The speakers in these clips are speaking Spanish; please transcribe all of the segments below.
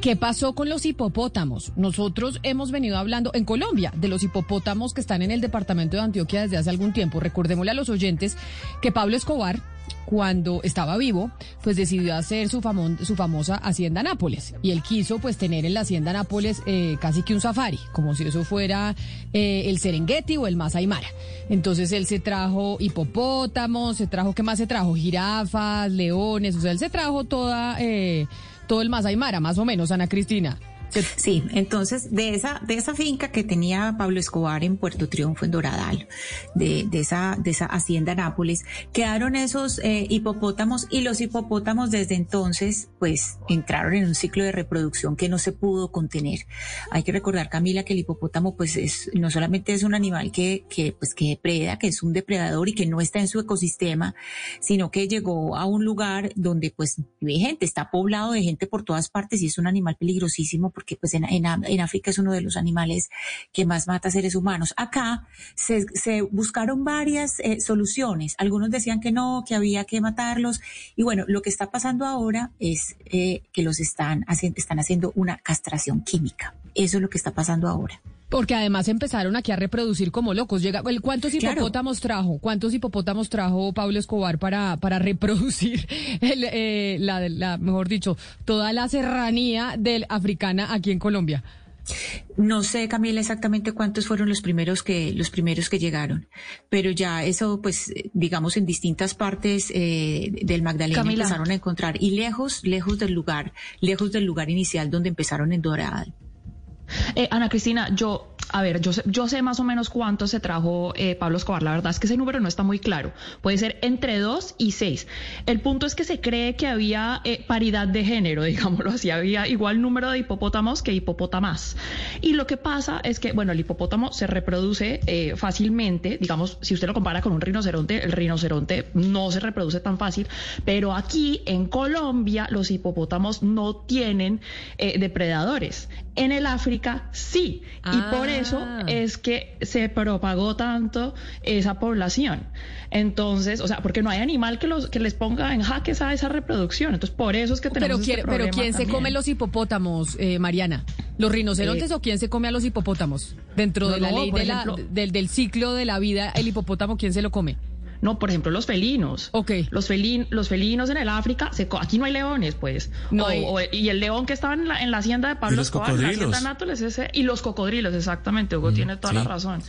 ¿Qué pasó con los hipopótamos? Nosotros hemos venido hablando en Colombia de los hipopótamos que están en el departamento de Antioquia desde hace algún tiempo. Recordémosle a los oyentes que Pablo Escobar, cuando estaba vivo, pues decidió hacer su, famosa Hacienda Nápoles. Y él quiso pues tener en la Hacienda Nápoles eh, casi que un safari, como si eso fuera eh, el Serengeti o el Masai Mara. Entonces él se trajo hipopótamos, se trajo, ¿qué más se trajo? Jirafas, leones, o sea, él se trajo toda... Eh, todo el Masai Mara, más o menos, Ana Cristina. Sí, entonces de esa, de esa finca que tenía Pablo Escobar en Puerto Triunfo, en Doradal, de, de esa, de esa hacienda Nápoles, quedaron esos eh, hipopótamos y los hipopótamos desde entonces, pues, entraron en un ciclo de reproducción que no se pudo contener. Hay que recordar, Camila, que el hipopótamo, pues, es, no solamente es un animal que, que, pues, que depreda, que es un depredador y que no está en su ecosistema, sino que llegó a un lugar donde, pues, vive gente, está poblado de gente por todas partes y es un animal peligrosísimo porque pues en, en, África es uno de los animales que más mata seres humanos. Acá se, se buscaron varias eh, soluciones. Algunos decían que no, que había que matarlos. Y bueno, lo que está pasando ahora es eh, que los están, haciendo, están haciendo una castración química. Eso es lo que está pasando ahora. Porque además empezaron aquí a reproducir como locos. Llega, ¿Cuántos hipopótamos trajo? ¿Cuántos hipopótamos trajo Pablo Escobar para, para reproducir, el, eh, la, la, mejor dicho, toda la serranía del africana aquí en Colombia? No sé, Camila, exactamente cuántos fueron los primeros que los primeros que llegaron, pero ya eso, pues, digamos, en distintas partes eh, del Magdalena empezaron a encontrar y lejos, lejos del lugar, lejos del lugar inicial donde empezaron en Doral. Eh, Ana Cristina, yo a ver, yo sé, yo sé más o menos cuánto se trajo eh, Pablo Escobar. La verdad es que ese número no está muy claro. Puede ser entre dos y seis. El punto es que se cree que había eh, paridad de género, digámoslo así. Había igual número de hipopótamos que hipopótamas. Y lo que pasa es que, bueno, el hipopótamo se reproduce eh, fácilmente. Digamos, si usted lo compara con un rinoceronte, el rinoceronte no se reproduce tan fácil. Pero aquí en Colombia los hipopótamos no tienen depredadores. En el África sí. Y por eso eso ah. es que se propagó tanto esa población. Entonces, o sea, porque no hay animal que los que les ponga en jaque esa, esa reproducción. Entonces, por eso es que tenemos Pero, este pero ¿quién se come los hipopótamos, eh, Mariana? ¿Los rinocerontes eh, o quién se come a los hipopótamos? Dentro de la ley del, del ciclo de la vida, el hipopótamo, ¿quién se lo come? No, por ejemplo, los felinos. Ok. Los, felin, los felinos en el África, se, aquí no hay leones, pues. No y el león que estaba en la, en la hacienda de Pablo y los Escobar, cocodrilos. ese, y los cocodrilos, exactamente, Hugo tiene toda la razón.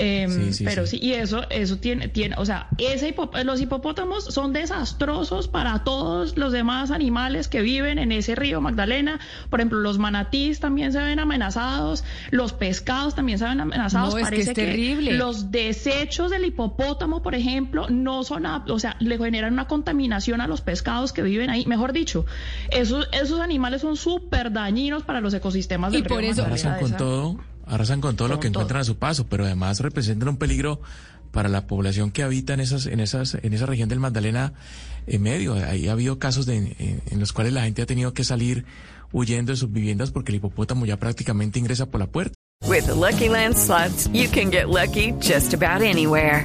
Em, pero sí. y eso, eso tiene, tiene, o sea, ese los hipopótamos son desastrosos para todos los demás animales que viven en ese río Magdalena. Por ejemplo, los manatís también se ven amenazados, los pescados también se ven amenazados. No, Parece es que, es terrible. los desechos del hipopótamo, por ejemplo, no son, o sea, le generan una contaminación a los pescados que viven ahí. Mejor dicho, esos, esos animales son súper dañinos para los ecosistemas del y por eso, con todo arrasan con todo lo que encuentran a su paso, pero además representan un peligro para la población que habita en esas, en esas, en esa región del Magdalena en medio. Ahí ha habido casos de, en, los cuales la gente ha tenido que salir huyendo de sus viviendas porque el hipopótamo ya prácticamente ingresa por la puerta. With Lucky Land you can get lucky just about anywhere.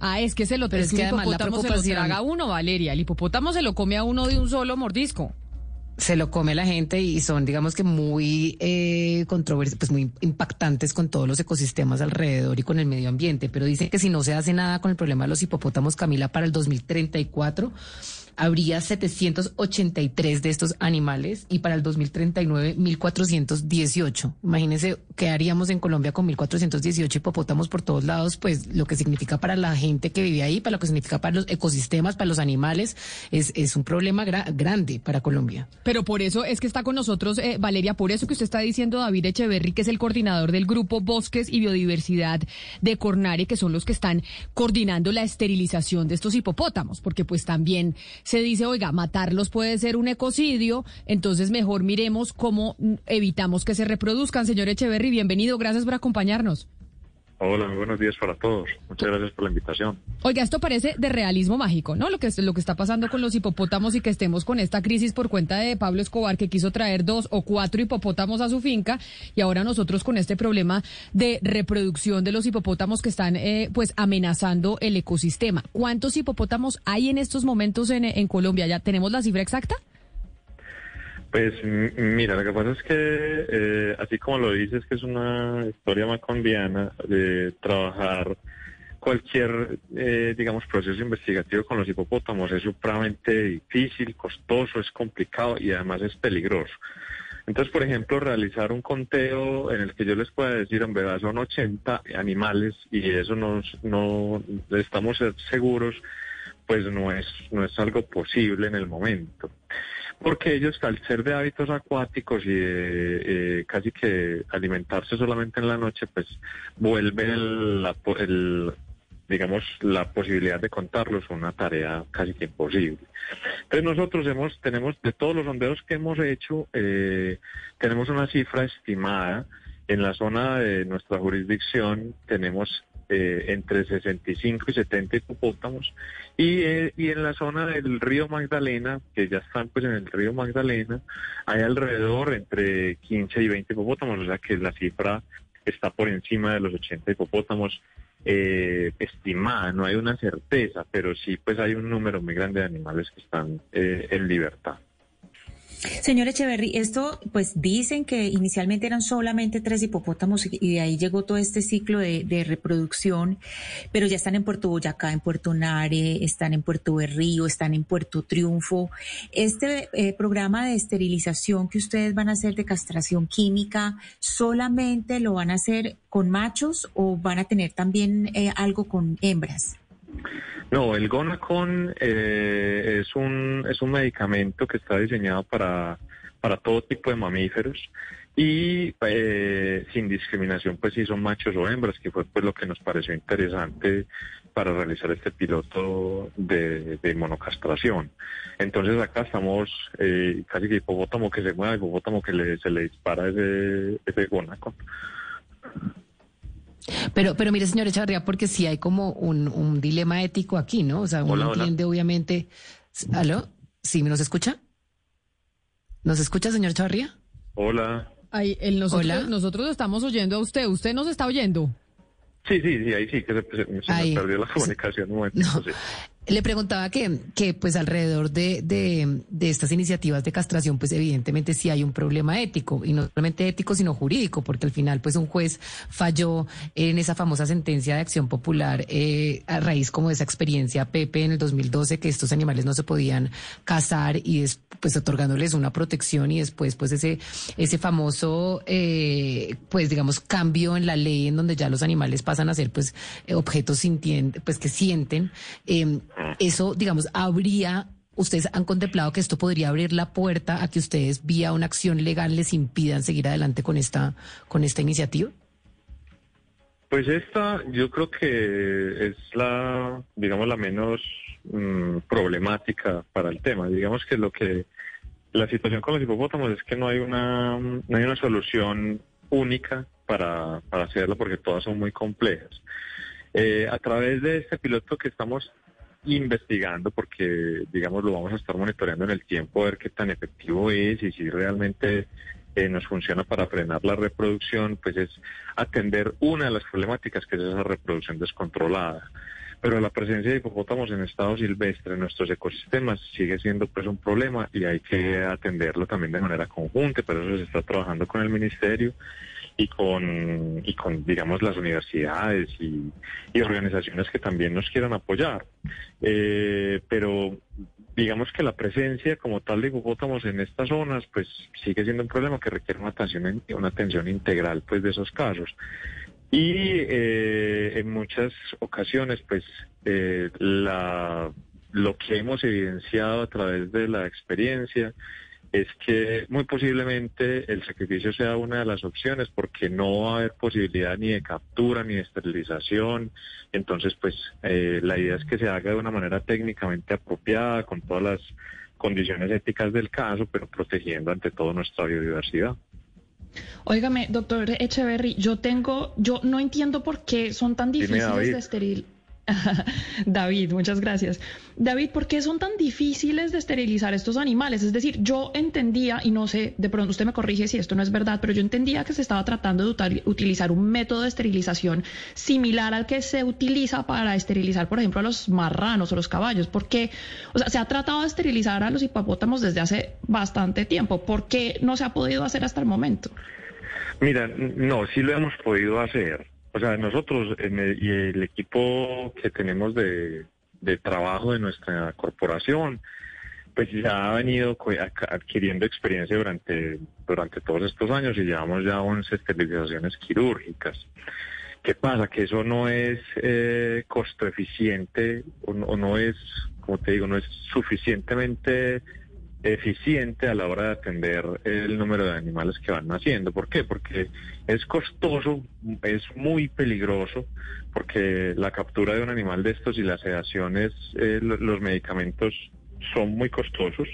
Ah, es que se lo, Pero es que el hipopótamo se lo traga uno, Valeria. El hipopótamo se lo come a uno de un solo mordisco. se lo come la gente y son, digamos que muy eh, pues muy impactantes con todos los ecosistemas alrededor y con el medio ambiente. Pero dicen que si no se hace nada con el problema de los hipopótamos, Camila, para el 2034 habría 783 de estos animales y para el 2039 1418. Imagínense qué haríamos en Colombia con 1418 hipopótamos por todos lados, pues lo que significa para la gente que vive ahí, para lo que significa para los ecosistemas, para los animales, es, es un problema grande para Colombia. Pero por eso es que está con nosotros, eh, Valeria, por eso que usted está diciendo David Echeverry, que es el coordinador del grupo Bosques y Biodiversidad de Cornare, que son los que están coordinando la esterilización de estos hipopótamos, porque pues también se dice, oiga, matarlos puede ser un ecocidio, entonces mejor miremos cómo evitamos que se reproduzcan. Señor Echeverry, bienvenido, gracias por acompañarnos. Hola, muy buenos días para todos. Muchas gracias por la invitación. Oiga, esto parece de realismo mágico, ¿no? Lo que, lo que está pasando con los hipopótamos y que estemos con esta crisis por cuenta de Pablo Escobar, que quiso traer dos o cuatro hipopótamos a su finca, y ahora nosotros con este problema de reproducción de los hipopótamos que están, eh, pues, amenazando el ecosistema. ¿Cuántos hipopótamos hay en estos momentos en, en Colombia? ¿Ya tenemos la cifra exacta? Pues mira, lo que pasa es que, eh, así como lo dices, que es una historia macondiana de trabajar cualquier, eh, digamos, proceso investigativo con los hipopótamos es supremamente difícil, costoso, es complicado y además es peligroso. Entonces, por ejemplo, realizar un conteo en el que yo les pueda decir, en verdad, son 80 animales y eso nos, no estamos seguros, pues no es, no es algo posible en el momento porque ellos al ser de hábitos acuáticos y eh, casi que alimentarse solamente en la noche, pues vuelve el, digamos, la posibilidad de contarlos una tarea casi que imposible. Entonces nosotros hemos, tenemos, de todos los sondeos que hemos hecho, eh, tenemos una cifra estimada. En la zona de nuestra jurisdicción tenemos eh, entre 65 y 70 hipopótamos. Y, eh, y en la zona del río Magdalena, que ya están pues en el río Magdalena, hay alrededor entre 15 y 20 hipopótamos, o sea que la cifra está por encima de los 80 hipopótamos eh, estimada, no hay una certeza, pero sí pues hay un número muy grande de animales que están en libertad. Señor Echeverry, esto pues dicen que inicialmente eran solamente tres hipopótamos y de ahí llegó todo este ciclo de, reproducción, pero ya están en Puerto Boyacá, en Puerto Nare, están en Puerto Berrío, están en Puerto Triunfo. Este eh, programa de esterilización que ustedes van a hacer de castración química, ¿solamente lo van a hacer con machos o van a tener también eh, algo con hembras? No, el Gonacon eh, es, un, es un medicamento que está diseñado para, para todo tipo de mamíferos y eh, sin discriminación, pues si son machos o hembras, que fue pues lo que nos pareció interesante para realizar este piloto de, monocastración. Entonces acá estamos eh, casi que hipopótamo que se mueva, hipopótamo que le, se le dispara ese, ese. Pero, pero mire, señor Echavarría, porque sí hay como un, un dilema ético aquí, ¿no? O sea, uno entiende obviamente. ¿Aló? ¿Sí me nos escucha? ¿Nos escucha, señor Echavarría? Hola. Ay, el nosotros, nosotros estamos oyendo a usted. ¿Usted nos está oyendo? Sí, sí, sí, ahí sí, que se, me perdió la comunicación un momento. No. Le preguntaba que, que pues alrededor de, de, de, estas iniciativas de castración, pues evidentemente sí hay un problema ético, y no solamente ético, sino jurídico, porque al final pues un juez falló en esa famosa sentencia de acción popular eh, a raíz como de esa experiencia Pepe en el 2012, que estos animales no se podían cazar y pues otorgándoles una protección y después pues ese, ese famoso eh, pues digamos cambio en la ley en donde ya los animales pasan a ser pues objetos sintientes, pues que sienten. Eh, eso, digamos, habría ¿Ustedes han contemplado que esto podría abrir la puerta a que ustedes, vía una acción legal, les impidan seguir adelante con esta, con esta iniciativa? Pues esta, yo creo que es la, digamos, la menos mm, problemática para el tema. Digamos que lo que la situación con los hipopótamos es que no hay una, no hay una solución única para, para hacerlo porque todas son muy complejas. Eh, a través de este piloto que estamos investigando porque, digamos, lo vamos a estar monitoreando en el tiempo, a ver qué tan efectivo es y si realmente eh, nos funciona para frenar la reproducción, pues es atender una de las problemáticas que es esa reproducción descontrolada. pero la presencia de hipopótamos en estado silvestre en nuestros ecosistemas sigue siendo pues un problema y hay que atenderlo también de manera conjunta, pero eso se está trabajando con el ministerio y con, y con digamos, las universidades y, organizaciones que también nos quieran apoyar. Eh, pero digamos que la presencia como tal de hipopótamos en estas zonas, pues sigue siendo un problema que requiere una atención, una atención integral, pues, de esos casos. Y eh, en muchas ocasiones, pues, eh, la, lo que hemos evidenciado a través de la experiencia es que muy posiblemente el sacrificio sea una de las opciones porque no va a haber posibilidad ni de captura ni de esterilización. Entonces, pues eh, la idea es que se haga de una manera técnicamente apropiada, con todas las condiciones éticas del caso, pero protegiendo ante todo nuestra biodiversidad. Óigame, doctor Echeverry, yo tengo, yo no entiendo por qué son tan difíciles de esterilizar. David, muchas gracias. David, ¿por qué son tan difíciles de esterilizar estos animales? Es decir, yo entendía, y no sé, de pronto usted me corrige si esto no es verdad, pero yo entendía que se estaba tratando de utilizar un método de esterilización similar al que se utiliza para esterilizar, por ejemplo, a los marranos o los caballos. ¿Por qué? O sea, se ha tratado de esterilizar a los hipopótamos desde hace bastante tiempo. ¿Por qué no se ha podido hacer hasta el momento? Mira, no, sí lo hemos podido hacer o sea, nosotros y el equipo que tenemos de, trabajo de nuestra corporación, pues ya ha venido adquiriendo experiencia durante, durante todos estos años y llevamos ya 11 esterilizaciones quirúrgicas. ¿Qué pasa? Que eso no es eh, costo eficiente o no es, como te digo, no es suficientemente eficiente a la hora de atender el número de animales que van naciendo. ¿Por qué? Porque es costoso, es muy peligroso, porque la captura de un animal de estos y las sedaciones, eh, los medicamentos son muy costosos.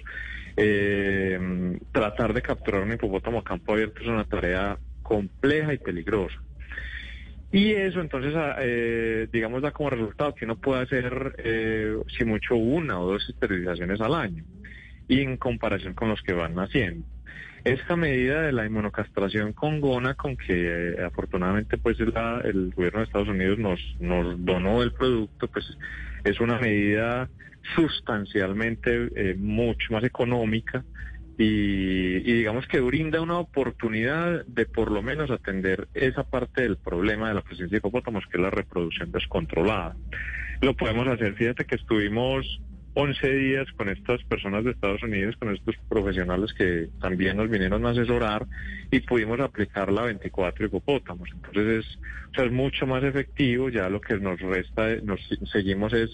Eh, tratar de capturar un hipopótamo a campo abierto es una tarea compleja y peligrosa. Y eso entonces, ah, eh, digamos, da como resultado que uno puede hacer, si mucho, una o dos esterilizaciones al año y en comparación con los que van naciendo. Esta medida de la inmunocastración con gona, con que eh, afortunadamente pues el gobierno de Estados Unidos nos, nos donó el producto, pues es una medida sustancialmente eh, mucho más económica y, digamos que brinda una oportunidad de por lo menos atender esa parte del problema de la presencia de hipopótamos, que es la reproducción descontrolada. Lo podemos hacer, fíjate que estuvimos 11 días con estas personas de Estados Unidos, con estos profesionales que también nos vinieron a asesorar y pudimos aplicar la 24 hipopótamos. Entonces es, mucho más efectivo, ya lo que nos resta, nos seguimos es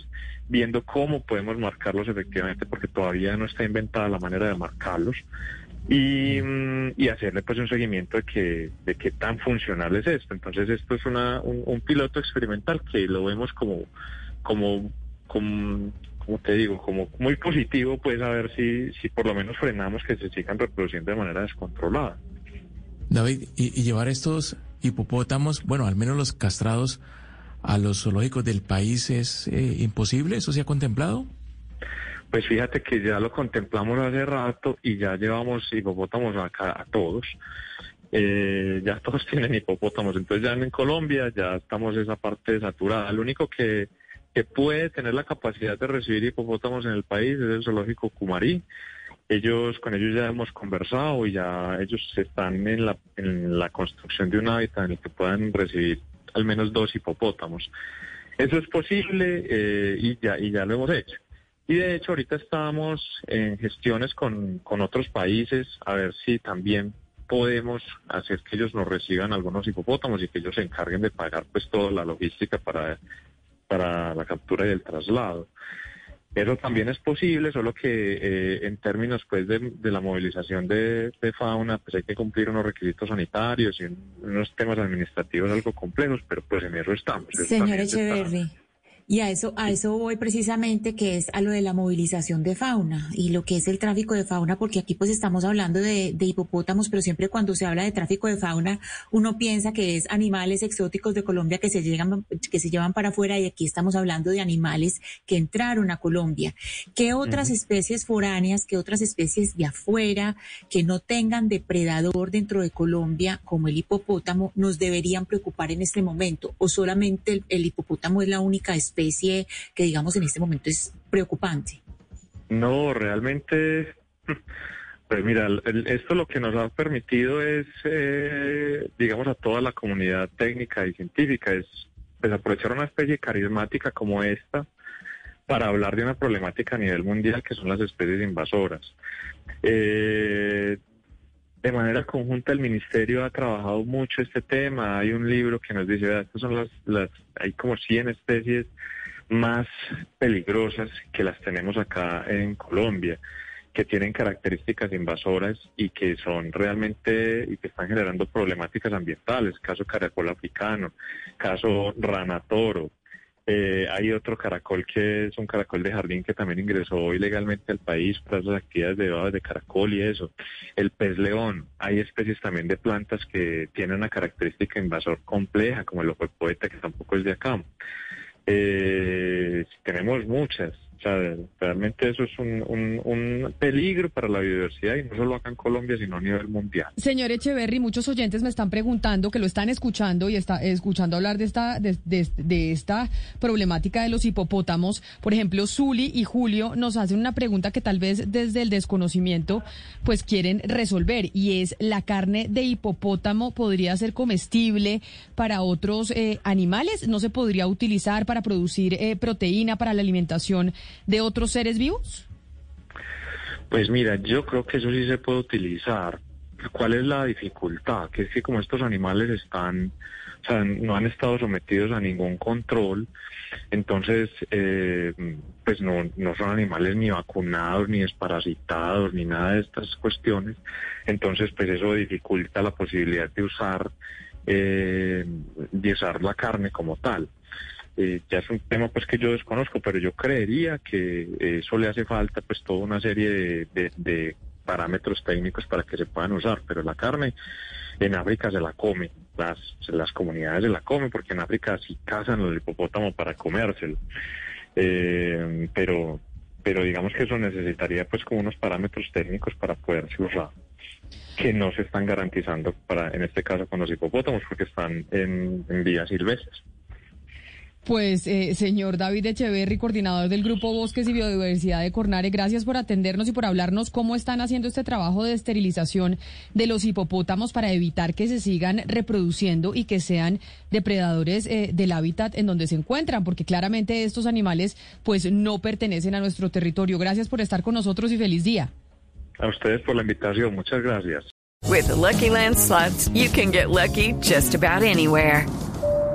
viendo cómo podemos marcarlos efectivamente, porque todavía no está inventada la manera de marcarlos. Y, hacerle pues un seguimiento de que de qué tan funcional es esto. Entonces esto es una, un, piloto experimental que lo vemos como, como como te digo, como muy positivo, pues a ver si, si por lo menos frenamos que se sigan reproduciendo de manera descontrolada. David, y, llevar estos hipopótamos, bueno, al menos los castrados, a los zoológicos del país es eh, imposible, ¿eso se ha contemplado? Pues fíjate que ya lo contemplamos hace rato y ya llevamos hipopótamos acá a todos. Eh, ya todos tienen hipopótamos, entonces ya en Colombia ya estamos esa parte saturada. Lo único que que puede tener la capacidad de recibir hipopótamos en el país es el zoológico Cumarí. Ellos, con ellos ya hemos conversado y ya ellos están en la, en la construcción de un hábitat en el que puedan recibir al menos dos hipopótamos. Eso es posible eh, y, ya, y ya lo hemos hecho. Y de hecho ahorita estamos en gestiones con, con otros países a ver si también podemos hacer que ellos nos reciban algunos hipopótamos y que ellos se encarguen de pagar pues toda la logística para para la captura y el traslado. Eso también es posible, solo que eh, en términos pues de, la movilización de, fauna, pues hay que cumplir unos requisitos sanitarios y unos temas administrativos algo complejos, pero pues en eso estamos. Señor Echeverry. Y a eso, a eso voy precisamente, que es a lo de la movilización de fauna y lo que es el tráfico de fauna, porque aquí pues estamos hablando de, de, hipopótamos, pero siempre cuando se habla de tráfico de fauna, uno piensa que es animales exóticos de Colombia que se llegan, que se llevan para afuera y aquí estamos hablando de animales que entraron a Colombia. ¿Qué otras especies foráneas, qué otras especies de afuera que no tengan depredador dentro de Colombia, como el hipopótamo, nos deberían preocupar en este momento? ¿O solamente el hipopótamo es la única especie? Especie que digamos en este momento es preocupante? No, realmente, pues mira, esto lo que nos ha permitido es, eh, digamos, a toda la comunidad técnica y científica, es pues, aprovechar una especie carismática como esta para hablar de una problemática a nivel mundial que son las especies invasoras. Eh, de manera conjunta el ministerio ha trabajado mucho este tema. Hay un libro que nos dice, estas son las, las, hay como 100 especies más peligrosas que las tenemos acá en Colombia, que tienen características invasoras y que son realmente y que están generando problemáticas ambientales. Caso caracol africano, caso rana toro, eh, hay otro caracol que es un caracol de jardín que también ingresó ilegalmente al país para esas actividades de de caracol y eso. El pez león. Hay especies también de plantas que tienen una característica invasor compleja, como el ojo poeta, que tampoco es de acá. Eh, tenemos muchas. O sea, realmente eso es un, un, peligro para la biodiversidad y no solo acá en Colombia, sino a nivel mundial. Señor Echeverry, muchos oyentes me están preguntando, que lo están escuchando y está escuchando hablar de esta, de, esta problemática de los hipopótamos. Por ejemplo, Zuli y Julio nos hacen una pregunta que tal vez desde el desconocimiento pues quieren resolver y es, ¿la carne de hipopótamo podría ser comestible para otros eh, animales? ¿No se podría utilizar para producir eh, proteína para la alimentación? De otros seres vivos? Pues mira, yo creo que eso sí se puede utilizar. ¿Cuál es la dificultad? Que es que como estos animales están, o sea, no han estado sometidos a ningún control, entonces, eh, pues no, no son animales ni vacunados, ni desparasitados, ni nada de estas cuestiones. Entonces, pues eso dificulta la posibilidad de usar, eh, de usar la carne como tal. Eh, ya es un tema pues que yo desconozco, pero yo creería que eso le hace falta pues toda una serie de, parámetros técnicos para que se puedan usar, pero la carne en África se la come, las, las comunidades se la comen porque en África sí cazan el hipopótamo para comérselo, eh, pero pero digamos que eso necesitaría pues como unos parámetros técnicos para poderse usar que no se están garantizando para en este caso con los hipopótamos porque están en, en vías silvestres. Pues, eh, señor David Echeverry, coordinador del Grupo Bosques y Biodiversidad de Cornare, gracias por atendernos y por hablarnos cómo están haciendo este trabajo de esterilización de los hipopótamos para evitar que se sigan reproduciendo y que sean depredadores eh, del hábitat en donde se encuentran, porque claramente estos animales pues no pertenecen a nuestro territorio. Gracias por estar con nosotros y feliz día. A ustedes por la invitación. Muchas gracias. With Lucky Land you can get lucky just about anywhere.